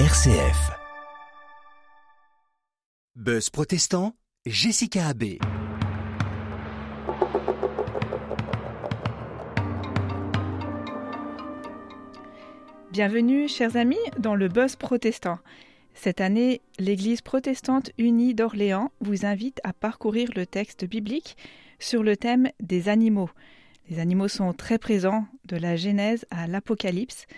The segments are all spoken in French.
RCF. Buzz protestant, Jessica Abbé. Bienvenue, chers amis, dans le Buzz protestant. Cette année, l'Église protestante unie d'Orléans vous invite à parcourir le texte biblique sur le thème des animaux. Les animaux sont très présents de la Genèse à l'Apocalypse.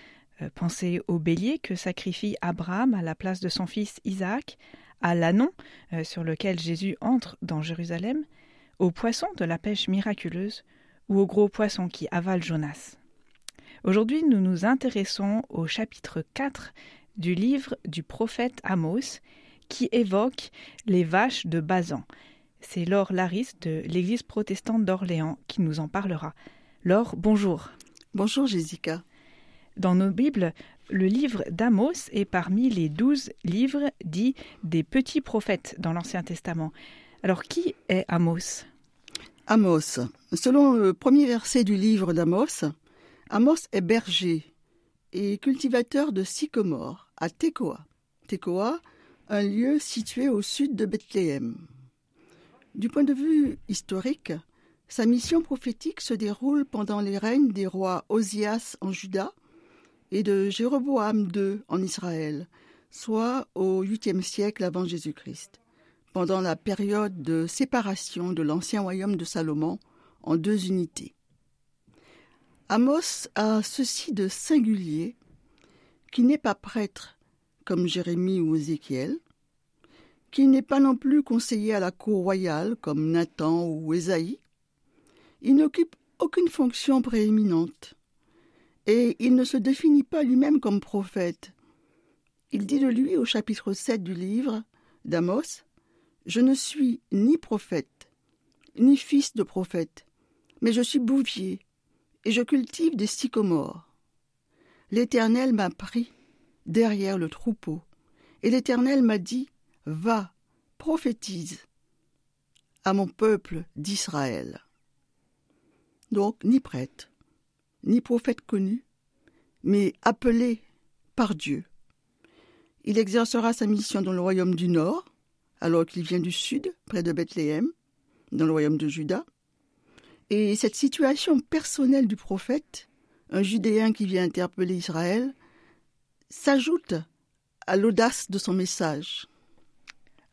Euh, pensez au bélier que sacrifie Abraham à la place de son fils Isaac, à l'anon euh, sur lequel Jésus entre dans Jérusalem, au poisson de la pêche miraculeuse ou au gros poisson qui avale Jonas. Aujourd'hui, nous nous intéressons au chapitre 4 du livre du prophète Amos qui évoque les vaches de Bazan. C'est Laure Laris de l'Église protestante d'Orléans qui nous en parlera. Laure, bonjour. Bonjour Jessica. Dans nos Bibles, le livre d'Amos est parmi les douze livres dits des petits prophètes dans l'Ancien Testament. Alors qui est Amos? Amos. Selon le premier verset du livre d'Amos, Amos est berger et cultivateur de sycomore à Tekoa. Tekoa, un lieu situé au sud de Bethléem. Du point de vue historique, sa mission prophétique se déroule pendant les règnes des rois Osias en Juda et de Jéroboam II en Israël, soit au 8e siècle avant Jésus-Christ, pendant la période de séparation de l'ancien royaume de Salomon en deux unités. Amos a ceci de singulier qui n'est pas prêtre comme Jérémie ou Ézéchiel, qui n'est pas non plus conseiller à la cour royale comme Nathan ou Ésaïe. Il n'occupe aucune fonction prééminente et il ne se définit pas lui-même comme prophète. Il dit de lui au chapitre 7 du livre d'Amos Je ne suis ni prophète, ni fils de prophète, mais je suis bouvier, et je cultive des sycomores. L'Éternel m'a pris derrière le troupeau, et l'Éternel m'a dit Va, prophétise à mon peuple d'Israël. Donc, ni prêtre, ni prophète connu, mais appelé par Dieu. Il exercera sa mission dans le royaume du Nord, alors qu'il vient du Sud, près de Bethléem, dans le royaume de Juda. Et cette situation personnelle du prophète, un Judéen qui vient interpeller Israël, s'ajoute à l'audace de son message.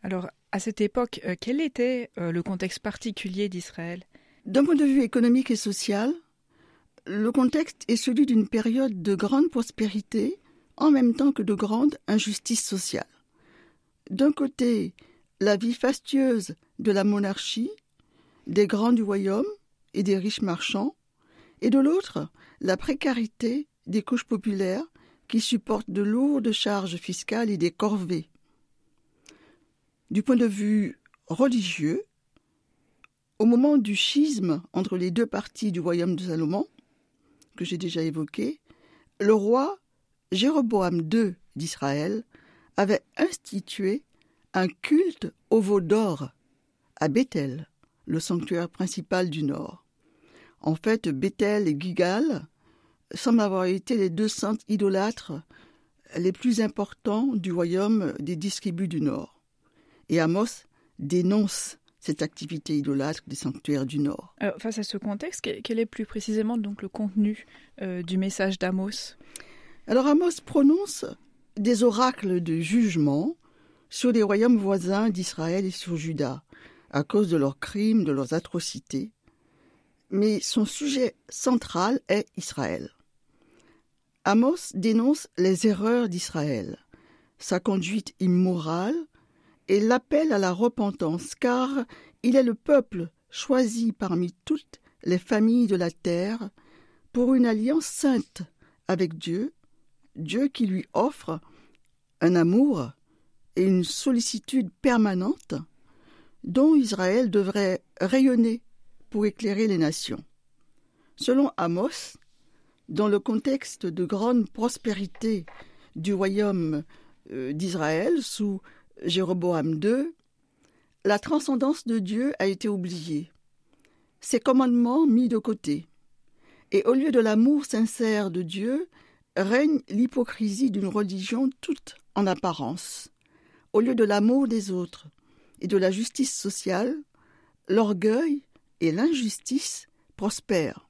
Alors, à cette époque, euh, quel était euh, le contexte particulier d'Israël? D'un point de vue économique et social, le contexte est celui d'une période de grande prospérité en même temps que de grande injustice sociale. D'un côté, la vie fastueuse de la monarchie, des grands du royaume et des riches marchands, et de l'autre, la précarité des couches populaires qui supportent de lourdes charges fiscales et des corvées. Du point de vue religieux, au moment du schisme entre les deux parties du royaume de Salomon, que j'ai déjà évoqué, le roi Jéroboam II d'Israël avait institué un culte au veau d'or à Bethel, le sanctuaire principal du Nord. En fait, Bethel et Gigal semblent avoir été les deux centres idolâtres les plus importants du royaume des distribus du Nord. Et Amos dénonce cette activité idolâtre des sanctuaires du Nord. Alors, face à ce contexte, quel est plus précisément donc le contenu euh, du message d'Amos? Alors Amos prononce des oracles de jugement sur les royaumes voisins d'Israël et sur Juda, à cause de leurs crimes, de leurs atrocités. Mais son sujet central est Israël. Amos dénonce les erreurs d'Israël, sa conduite immorale, et l'appel à la repentance, car il est le peuple choisi parmi toutes les familles de la terre pour une alliance sainte avec Dieu, Dieu qui lui offre un amour et une sollicitude permanente dont Israël devrait rayonner pour éclairer les nations. Selon Amos, dans le contexte de grande prospérité du royaume euh, d'Israël sous Jéroboam II, la transcendance de Dieu a été oubliée, ses commandements mis de côté. Et au lieu de l'amour sincère de Dieu règne l'hypocrisie d'une religion toute en apparence. Au lieu de l'amour des autres et de la justice sociale, l'orgueil et l'injustice prospèrent.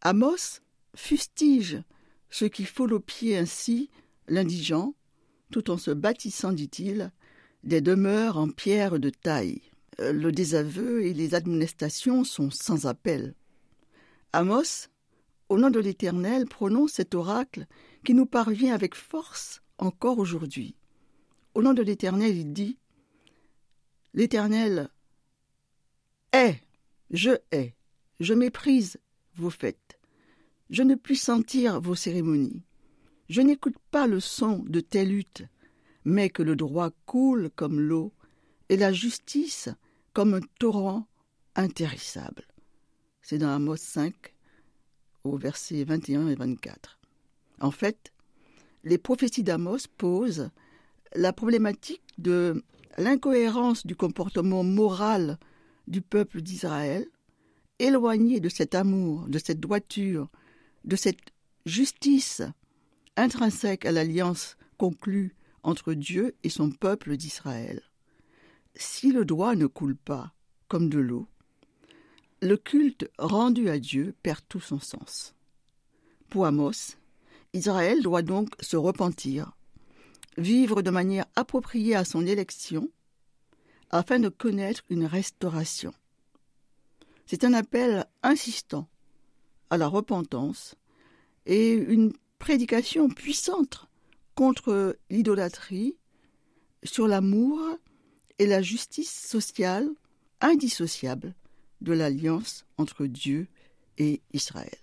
Amos fustige ceux qui foulent aux pieds ainsi l'indigent, tout en se bâtissant, dit-il, des demeures en pierre de taille. Euh, le désaveu et les admonestations sont sans appel. Amos, au nom de l'Éternel, prononce cet oracle qui nous parvient avec force encore aujourd'hui. Au nom de l'Éternel, il dit L'Éternel est, je hais, je méprise vos fêtes, je ne puis sentir vos cérémonies, je n'écoute pas le son de telle lutte, mais que le droit coule comme l'eau et la justice comme un torrent intéressable. C'est dans Amos 5, au verset 21 et 24. En fait, les prophéties d'Amos posent la problématique de l'incohérence du comportement moral du peuple d'Israël, éloigné de cet amour, de cette droiture, de cette justice intrinsèque à l'alliance conclue entre Dieu et son peuple d'Israël. Si le droit ne coule pas comme de l'eau, le culte rendu à Dieu perd tout son sens. Pour Amos, Israël doit donc se repentir, vivre de manière appropriée à son élection, afin de connaître une restauration. C'est un appel insistant à la repentance et une prédication puissante contre l'idolâtrie, sur l'amour et la justice sociale indissociable de l'alliance entre Dieu et Israël.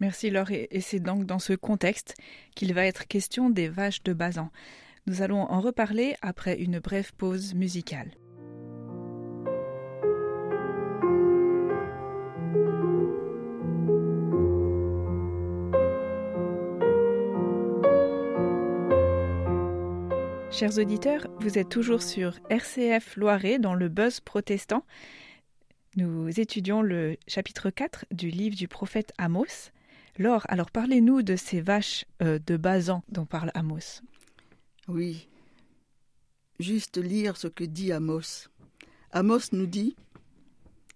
Merci Laure, et c'est donc dans ce contexte qu'il va être question des vaches de Bazan. Nous allons en reparler après une brève pause musicale. Chers auditeurs, vous êtes toujours sur RCF Loiret dans le buzz protestant. Nous étudions le chapitre 4 du livre du prophète Amos. Laure, alors parlez-nous de ces vaches euh, de Bazan dont parle Amos. Oui, juste lire ce que dit Amos. Amos nous dit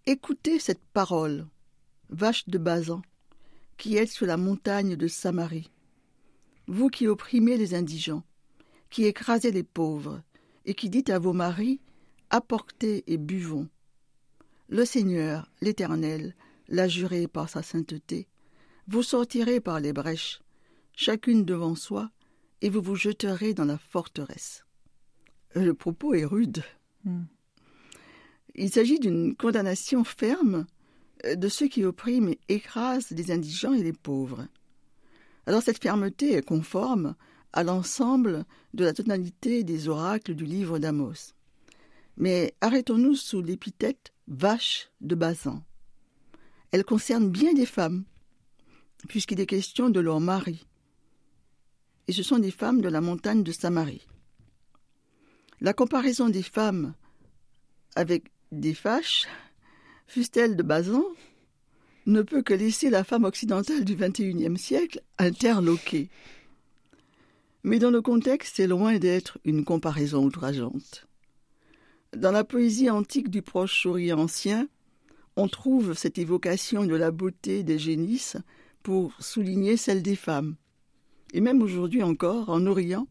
Écoutez cette parole, vache de Bazan, qui êtes sur la montagne de Samarie, vous qui opprimez les indigents qui écrasez les pauvres, et qui dit à vos maris Apportez et buvons. Le Seigneur, l'Éternel, l'a juré par sa sainteté. Vous sortirez par les brèches, chacune devant soi, et vous vous jeterez dans la forteresse. Le propos est rude. Hmm. Il s'agit d'une condamnation ferme de ceux qui oppriment et écrasent les indigents et les pauvres. Alors cette fermeté est conforme à l'ensemble de la tonalité des oracles du livre d'Amos. Mais arrêtons-nous sous l'épithète vache de Bazan. Elle concerne bien des femmes, puisqu'il est question de leur mari. Et ce sont des femmes de la montagne de Samarie. La comparaison des femmes avec des vaches, fût-elle de Bazan, ne peut que laisser la femme occidentale du XXIe siècle interloquée. Mais dans le contexte, c'est loin d'être une comparaison outrageante. Dans la poésie antique du Proche-Orient ancien, on trouve cette évocation de la beauté des génisses pour souligner celle des femmes. Et même aujourd'hui encore, en Orient,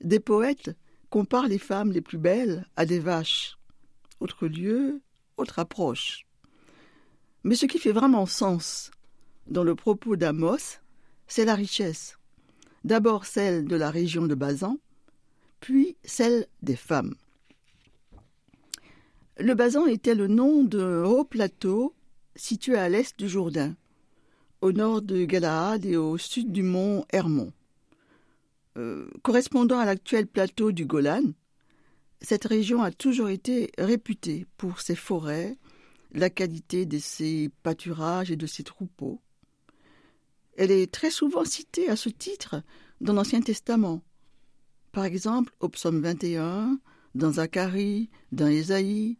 des poètes comparent les femmes les plus belles à des vaches. Autre lieu, autre approche. Mais ce qui fait vraiment sens dans le propos d'Amos, c'est la richesse d'abord celle de la région de Bazan, puis celle des femmes. Le Bazan était le nom d'un haut plateau situé à l'est du Jourdain, au nord de Galaad et au sud du mont Hermon. Euh, correspondant à l'actuel plateau du Golan, cette région a toujours été réputée pour ses forêts, la qualité de ses pâturages et de ses troupeaux, elle est très souvent citée à ce titre dans l'Ancien Testament. Par exemple, au psaume 21, dans Zacharie, dans Ésaïe,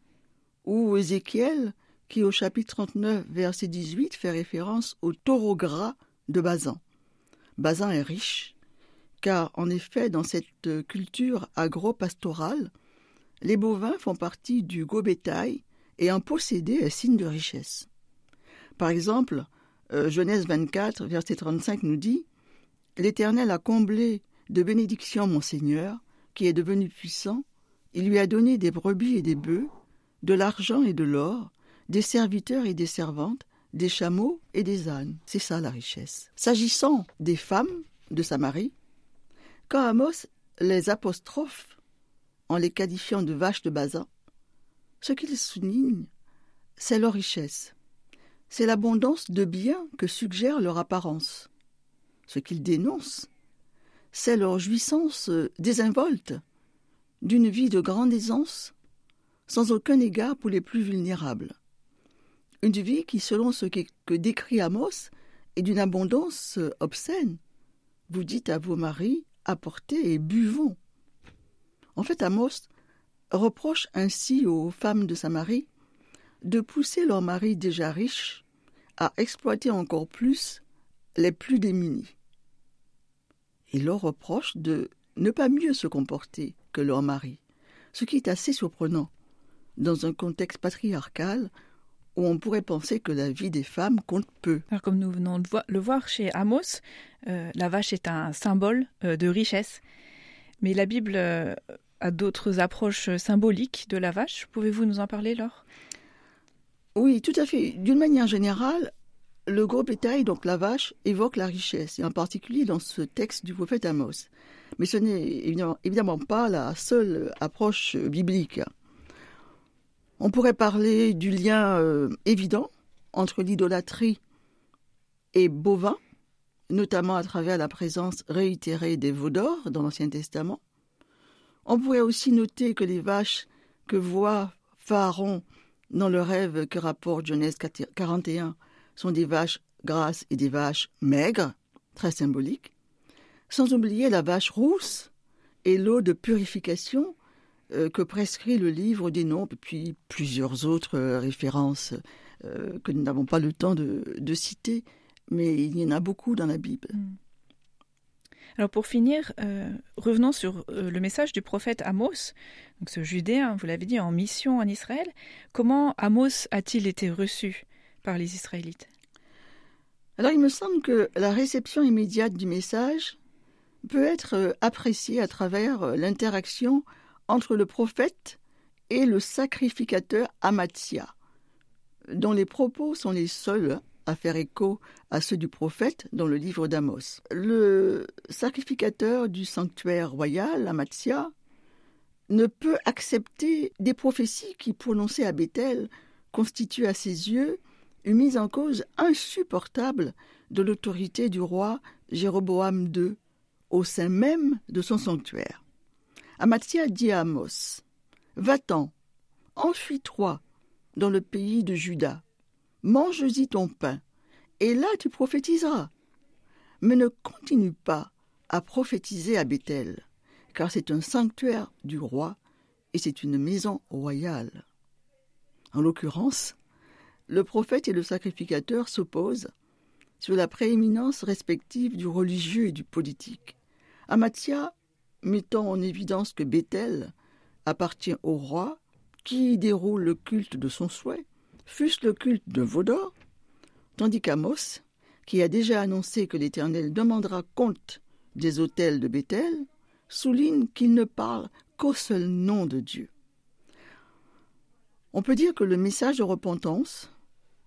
ou Ézéchiel, qui au chapitre 39, verset 18, fait référence au taureau gras de Bazan. Bazin est riche, car en effet, dans cette culture agro-pastorale, les bovins font partie du gros bétail et en posséder est signe de richesse. Par exemple, euh, Genèse 24, verset 35 nous dit L'Éternel a comblé de bénédictions mon Seigneur, qui est devenu puissant, il lui a donné des brebis et des bœufs, de l'argent et de l'or, des serviteurs et des servantes, des chameaux et des ânes. C'est ça la richesse. S'agissant des femmes de Samarie, quand Amos les apostrophe en les qualifiant de vaches de Bazin, ce qu'il souligne, c'est leur richesse. C'est l'abondance de biens que suggère leur apparence. Ce qu'il dénonce, c'est leur jouissance désinvolte d'une vie de grande aisance, sans aucun égard pour les plus vulnérables. Une vie qui, selon ce que décrit Amos, est d'une abondance obscène. Vous dites à vos maris, apportez et buvons. En fait, Amos reproche ainsi aux femmes de Samarie de pousser leurs maris déjà riches à exploiter encore plus les plus démunis. Il leur reproche de ne pas mieux se comporter que leurs maris, ce qui est assez surprenant dans un contexte patriarcal où on pourrait penser que la vie des femmes compte peu. Comme nous venons de le voir chez Amos, euh, la vache est un symbole euh, de richesse. Mais la Bible euh, a d'autres approches symboliques de la vache. Pouvez-vous nous en parler, Laure? Oui, tout à fait. D'une manière générale, le gros bétail, donc la vache, évoque la richesse, et en particulier dans ce texte du prophète Amos. Mais ce n'est évidemment, pas la seule approche biblique. On pourrait parler du lien euh, évident entre l'idolâtrie et bovin, notamment à travers la présence réitérée des veaux d'or dans l'Ancien Testament. On pourrait aussi noter que les vaches que voit Pharaon dans le rêve que rapporte Genèse 41 sont des vaches grasses et des vaches maigres, très symboliques, sans oublier la vache rousse et l'eau de purification euh, que prescrit le livre des noms, puis plusieurs autres euh, références euh, que nous n'avons pas le temps de, citer, mais il y en a beaucoup dans la Bible. Mm. Alors pour finir, revenons sur le message du prophète Amos, donc ce Judéen, vous l'avez dit, en mission en Israël. Comment Amos a-t-il été reçu par les Israélites? Alors il me semble que la réception immédiate du message peut être appréciée à travers l'interaction entre le prophète et le sacrificateur Amatia, dont les propos sont les seuls à faire écho à ceux du prophète dans le livre d'Amos. Le sacrificateur du sanctuaire royal, Amatia, ne peut accepter des prophéties qui, prononcées à Bethel, constituent à ses yeux une mise en cause insupportable de l'autorité du roi Jéroboam II au sein même de son sanctuaire. Amathia dit à Amos Va-t'en, enfuis-toi dans le pays de Juda, mange-y ton pain, et là tu prophétiseras. Mais ne continue pas à prophétiser à Bethel, car c'est un sanctuaire du roi et c'est une maison royale. En l'occurrence, le prophète et le sacrificateur s'opposent sur la prééminence respective du religieux et du politique. Amathia mettant en évidence que Bethel appartient au roi qui déroule le culte de son souhait, fût-ce le culte de Vaudor, tandis qu'Amos, qui a déjà annoncé que l'Éternel demandera compte des autels de Bethel, souligne qu'il ne parle qu'au seul nom de Dieu. On peut dire que le message de repentance,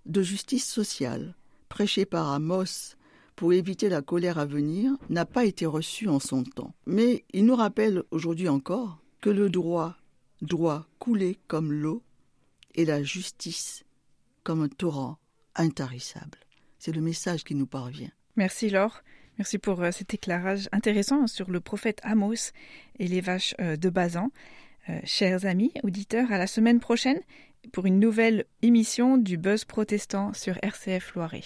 de justice sociale, prêché par Amos pour éviter la colère à venir n'a pas été reçu en son temps. Mais il nous rappelle aujourd'hui encore que le droit doit couler comme l'eau et la justice comme un torrent intarissable. C'est le message qui nous parvient. Merci Laure. Merci pour euh, cet éclairage intéressant sur le prophète Amos et les vaches euh, de Bazan. Euh, chers amis, auditeurs, à la semaine prochaine pour une nouvelle émission du Buzz protestant sur RCF Loiret.